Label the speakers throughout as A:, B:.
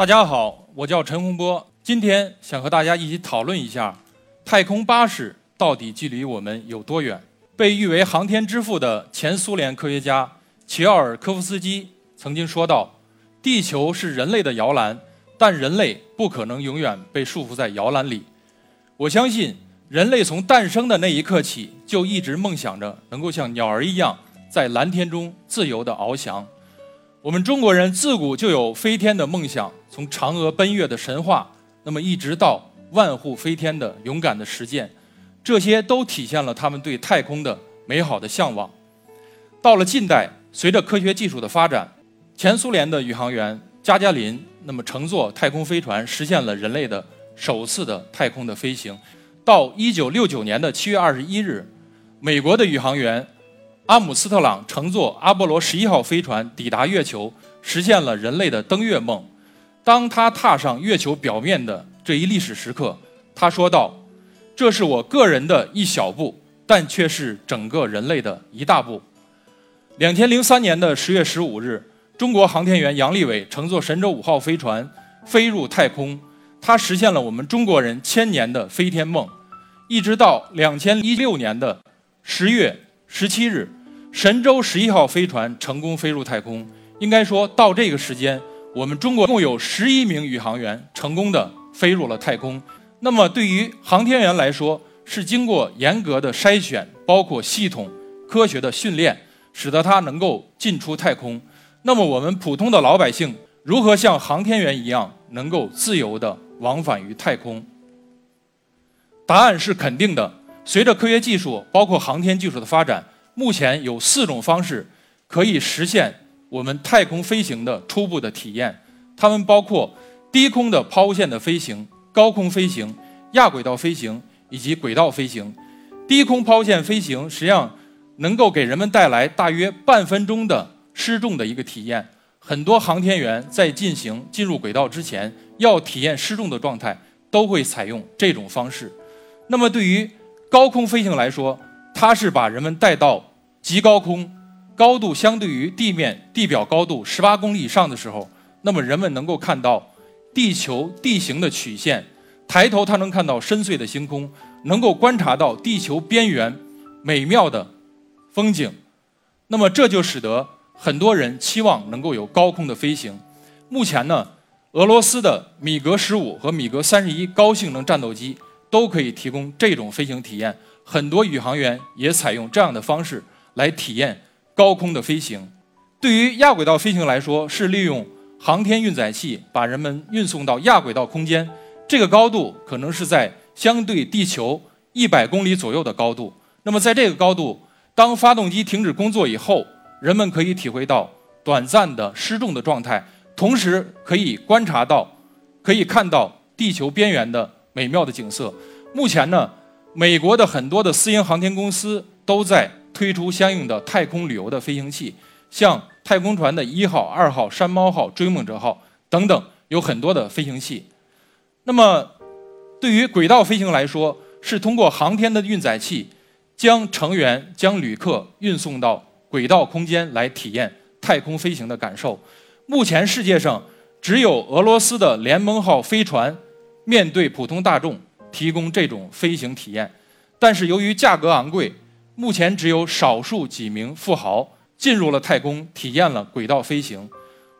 A: 大家好，我叫陈洪波，今天想和大家一起讨论一下，太空巴士到底距离我们有多远？被誉为航天之父的前苏联科学家齐奥尔科夫斯基曾经说道：“地球是人类的摇篮，但人类不可能永远被束缚在摇篮里。”我相信，人类从诞生的那一刻起，就一直梦想着能够像鸟儿一样，在蓝天中自由地翱翔。我们中国人自古就有飞天的梦想，从嫦娥奔月的神话，那么一直到万户飞天的勇敢的实践，这些都体现了他们对太空的美好的向往。到了近代，随着科学技术的发展，前苏联的宇航员加加林那么乘坐太空飞船，实现了人类的首次的太空的飞行。到一九六九年的七月二十一日，美国的宇航员。阿姆斯特朗乘坐阿波罗十一号飞船抵达月球，实现了人类的登月梦。当他踏上月球表面的这一历史时刻，他说道：“这是我个人的一小步，但却是整个人类的一大步。”两千零三年的十月十五日，中国航天员杨利伟乘坐神舟五号飞船飞入太空，他实现了我们中国人千年的飞天梦。一直到两千一六年的十月十七日。神舟十一号飞船成功飞入太空，应该说到这个时间，我们中国共有十一名宇航员成功的飞入了太空。那么对于航天员来说，是经过严格的筛选，包括系统科学的训练，使得他能够进出太空。那么我们普通的老百姓如何像航天员一样，能够自由的往返于太空？答案是肯定的。随着科学技术，包括航天技术的发展。目前有四种方式可以实现我们太空飞行的初步的体验，它们包括低空的抛物线的飞行、高空飞行、亚轨道飞行以及轨道飞行。低空抛物线飞行实际上能够给人们带来大约半分钟的失重的一个体验。很多航天员在进行进入轨道之前，要体验失重的状态，都会采用这种方式。那么对于高空飞行来说，它是把人们带到极高空，高度相对于地面地表高度十八公里以上的时候，那么人们能够看到地球地形的曲线，抬头他能看到深邃的星空，能够观察到地球边缘美妙的风景，那么这就使得很多人期望能够有高空的飞行。目前呢，俄罗斯的米格十五和米格三十一高性能战斗机都可以提供这种飞行体验。很多宇航员也采用这样的方式来体验高空的飞行。对于亚轨道飞行来说，是利用航天运载器把人们运送到亚轨道空间，这个高度可能是在相对地球一百公里左右的高度。那么在这个高度，当发动机停止工作以后，人们可以体会到短暂的失重的状态，同时可以观察到、可以看到地球边缘的美妙的景色。目前呢？美国的很多的私营航天公司都在推出相应的太空旅游的飞行器，像太空船的一号、二号、山猫号、追梦者号等等，有很多的飞行器。那么，对于轨道飞行来说，是通过航天的运载器，将成员、将旅客运送到轨道空间来体验太空飞行的感受。目前世界上只有俄罗斯的联盟号飞船，面对普通大众。提供这种飞行体验，但是由于价格昂贵，目前只有少数几名富豪进入了太空，体验了轨道飞行。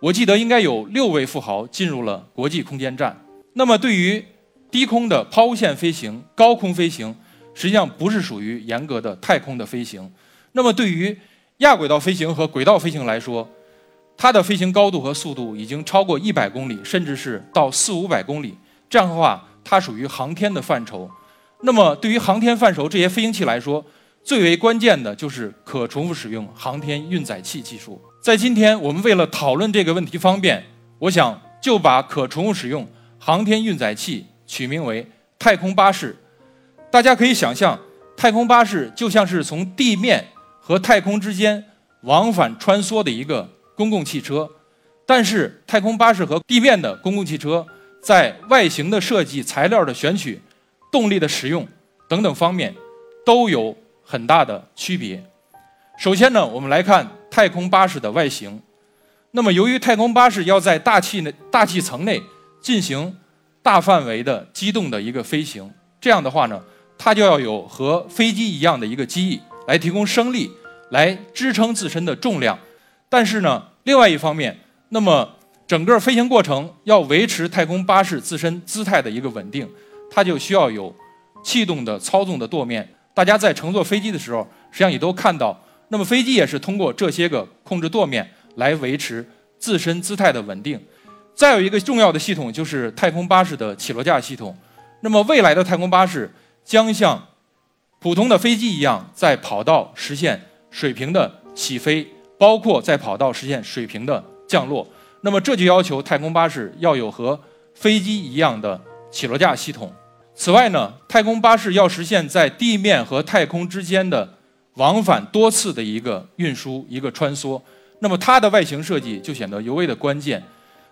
A: 我记得应该有六位富豪进入了国际空间站。那么，对于低空的抛物线飞行、高空飞行，实际上不是属于严格的太空的飞行。那么，对于亚轨道飞行和轨道飞行来说，它的飞行高度和速度已经超过一百公里，甚至是到四五百公里。这样的话。它属于航天的范畴，那么对于航天范畴这些飞行器来说，最为关键的就是可重复使用航天运载器技术。在今天我们为了讨论这个问题方便，我想就把可重复使用航天运载器取名为太空巴士。大家可以想象，太空巴士就像是从地面和太空之间往返穿梭的一个公共汽车，但是太空巴士和地面的公共汽车。在外形的设计、材料的选取、动力的使用等等方面，都有很大的区别。首先呢，我们来看太空巴士的外形。那么由于太空巴士要在大气内、大气层内进行大范围的机动的一个飞行，这样的话呢，它就要有和飞机一样的一个机翼来提供升力，来支撑自身的重量。但是呢，另外一方面，那么整个飞行过程要维持太空巴士自身姿态的一个稳定，它就需要有气动的操纵的舵面。大家在乘坐飞机的时候，实际上也都看到，那么飞机也是通过这些个控制舵面来维持自身姿态的稳定。再有一个重要的系统就是太空巴士的起落架系统。那么未来的太空巴士将像普通的飞机一样，在跑道实现水平的起飞，包括在跑道实现水平的降落。那么这就要求太空巴士要有和飞机一样的起落架系统。此外呢，太空巴士要实现在地面和太空之间的往返多次的一个运输、一个穿梭，那么它的外形设计就显得尤为的关键。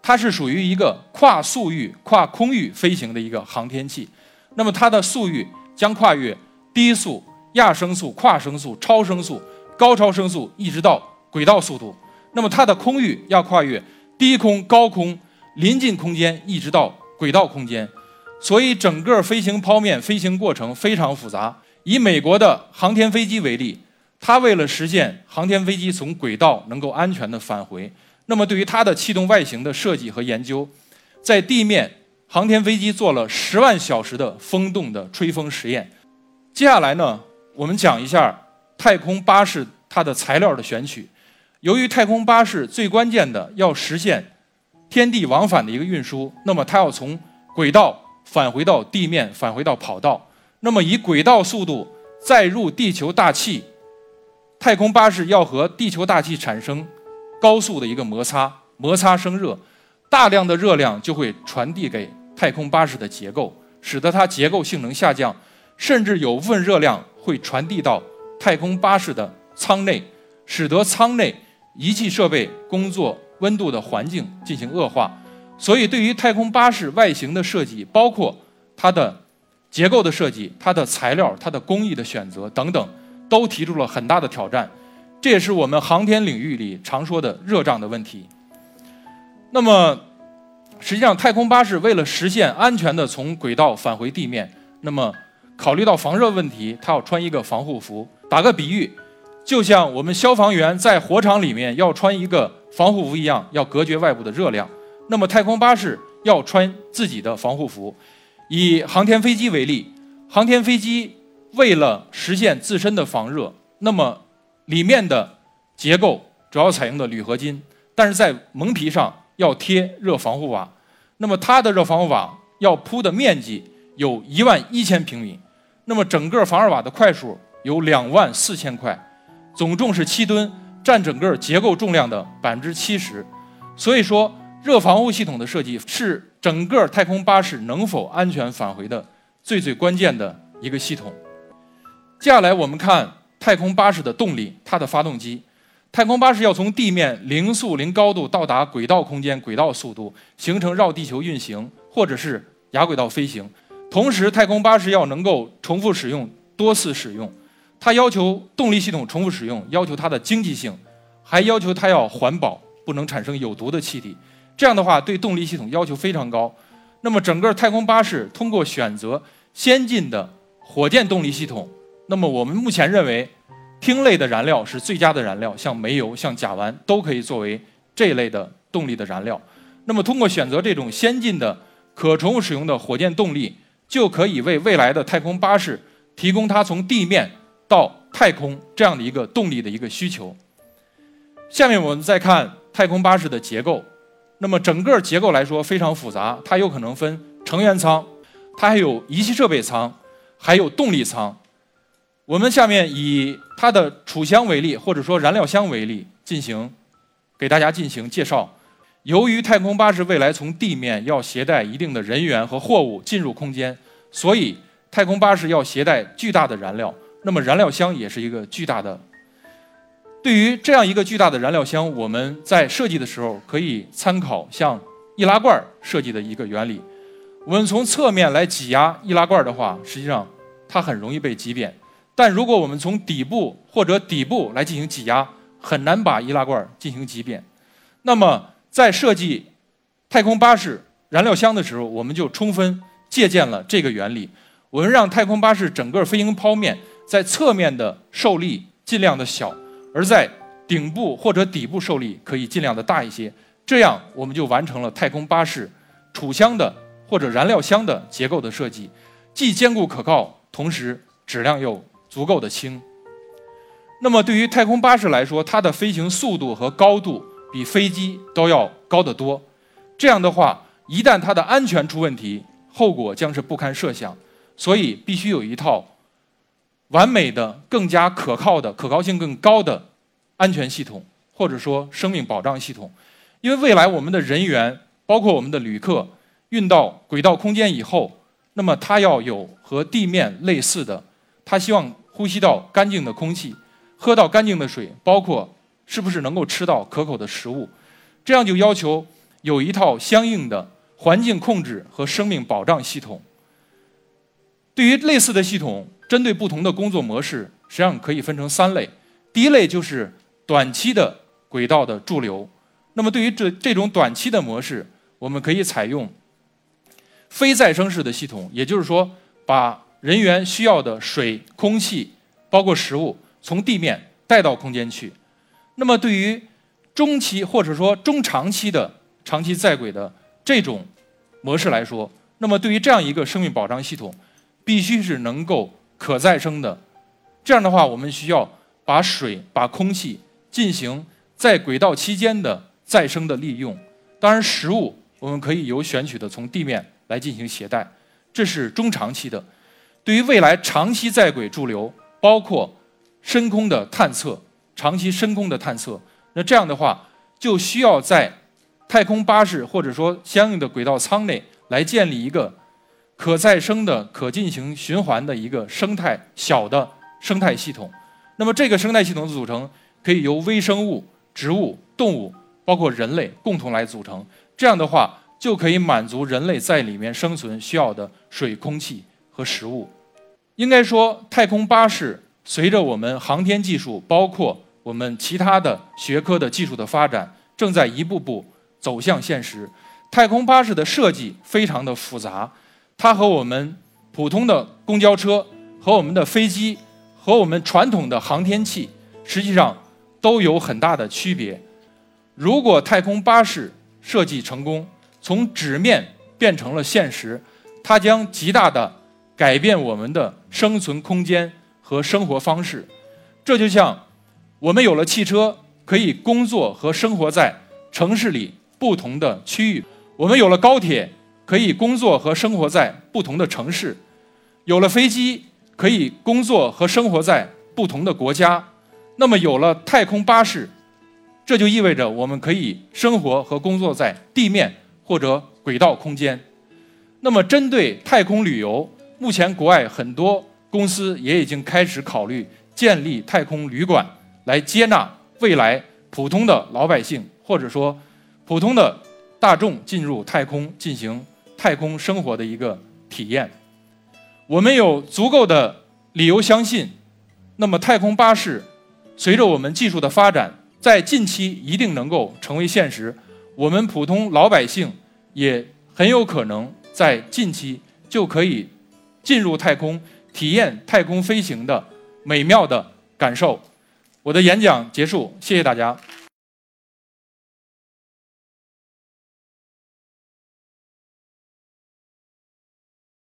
A: 它是属于一个跨速域、跨空域飞行的一个航天器。那么它的速域将跨越低速、亚声速、跨声速、超声速、高超声速，一直到轨道速度。那么它的空域要跨越。低空、高空、临近空间，一直到轨道空间，所以整个飞行剖面飞行过程非常复杂。以美国的航天飞机为例，它为了实现航天飞机从轨道能够安全的返回，那么对于它的气动外形的设计和研究，在地面航天飞机做了十万小时的风洞的吹风实验。接下来呢，我们讲一下太空巴士它的材料的选取。由于太空巴士最关键的要实现天地往返的一个运输，那么它要从轨道返回到地面，返回到跑道。那么以轨道速度再入地球大气，太空巴士要和地球大气产生高速的一个摩擦，摩擦生热，大量的热量就会传递给太空巴士的结构，使得它结构性能下降，甚至有部分热量会传递到太空巴士的舱内，使得舱内。仪器设备工作温度的环境进行恶化，所以对于太空巴士外形的设计，包括它的结构的设计、它的材料、它的工艺的选择等等，都提出了很大的挑战。这也是我们航天领域里常说的热胀的问题。那么，实际上太空巴士为了实现安全的从轨道返回地面，那么考虑到防热问题，它要穿一个防护服。打个比喻。就像我们消防员在火场里面要穿一个防护服一样，要隔绝外部的热量。那么太空巴士要穿自己的防护服。以航天飞机为例，航天飞机为了实现自身的防热，那么里面的结构主要采用的铝合金，但是在蒙皮上要贴热防护瓦。那么它的热防护瓦要铺的面积有一万一千平米，那么整个防热瓦的块数有两万四千块。总重是七吨，占整个结构重量的百分之七十，所以说热防护系统的设计是整个太空巴士能否安全返回的最最关键的一个系统。接下来我们看太空巴士的动力，它的发动机。太空巴士要从地面零速零高度到达轨道空间轨道速度，形成绕地球运行或者是亚轨道飞行。同时，太空巴士要能够重复使用、多次使用。它要求动力系统重复使用，要求它的经济性，还要求它要环保，不能产生有毒的气体。这样的话，对动力系统要求非常高。那么，整个太空巴士通过选择先进的火箭动力系统，那么我们目前认为，烃类的燃料是最佳的燃料，像煤油、像甲烷都可以作为这类的动力的燃料。那么，通过选择这种先进的可重复使用的火箭动力，就可以为未来的太空巴士提供它从地面。到太空这样的一个动力的一个需求。下面我们再看太空巴士的结构。那么整个结构来说非常复杂，它有可能分成员舱，它还有仪器设备舱，还有动力舱。我们下面以它的储箱为例，或者说燃料箱为例，进行给大家进行介绍。由于太空巴士未来从地面要携带一定的人员和货物进入空间，所以太空巴士要携带巨大的燃料。那么燃料箱也是一个巨大的。对于这样一个巨大的燃料箱，我们在设计的时候可以参考像易拉罐设计的一个原理。我们从侧面来挤压易拉罐的话，实际上它很容易被挤扁；但如果我们从底部或者底部来进行挤压，很难把易拉罐进行挤扁。那么在设计太空巴士燃料箱的时候，我们就充分借鉴了这个原理。我们让太空巴士整个飞行剖面在侧面的受力尽量的小，而在顶部或者底部受力可以尽量的大一些。这样我们就完成了太空巴士储箱的或者燃料箱的结构的设计，既坚固可靠，同时质量又足够的轻。那么对于太空巴士来说，它的飞行速度和高度比飞机都要高得多。这样的话，一旦它的安全出问题，后果将是不堪设想。所以必须有一套完美的、更加可靠的、可靠性更高的安全系统，或者说生命保障系统。因为未来我们的人员，包括我们的旅客，运到轨道空间以后，那么他要有和地面类似的，他希望呼吸到干净的空气。喝到干净的水，包括是不是能够吃到可口的食物，这样就要求有一套相应的环境控制和生命保障系统。对于类似的系统，针对不同的工作模式，实际上可以分成三类。第一类就是短期的轨道的驻留。那么对于这这种短期的模式，我们可以采用非再生式的系统，也就是说，把人员需要的水、空气，包括食物。从地面带到空间去，那么对于中期或者说中长期的长期在轨的这种模式来说，那么对于这样一个生命保障系统，必须是能够可再生的。这样的话，我们需要把水、把空气进行在轨道期间的再生的利用。当然，食物我们可以有选取的从地面来进行携带，这是中长期的。对于未来长期在轨驻留，包括深空的探测，长期深空的探测，那这样的话就需要在太空巴士或者说相应的轨道舱内来建立一个可再生的、可进行循环的一个生态小的生态系统。那么这个生态系统的组成可以由微生物、植物、动物，包括人类共同来组成。这样的话就可以满足人类在里面生存需要的水、空气和食物。应该说，太空巴士。随着我们航天技术，包括我们其他的学科的技术的发展，正在一步步走向现实。太空巴士的设计非常的复杂，它和我们普通的公交车、和我们的飞机、和我们传统的航天器，实际上都有很大的区别。如果太空巴士设计成功，从纸面变成了现实，它将极大的改变我们的生存空间。和生活方式，这就像我们有了汽车，可以工作和生活在城市里不同的区域；我们有了高铁，可以工作和生活在不同的城市；有了飞机，可以工作和生活在不同的国家。那么，有了太空巴士，这就意味着我们可以生活和工作在地面或者轨道空间。那么，针对太空旅游，目前国外很多。公司也已经开始考虑建立太空旅馆，来接纳未来普通的老百姓或者说普通的大众进入太空进行太空生活的一个体验。我们有足够的理由相信，那么太空巴士随着我们技术的发展，在近期一定能够成为现实。我们普通老百姓也很有可能在近期就可以进入太空。体验太空飞行的美妙的感受。我的演讲结束，谢谢大家。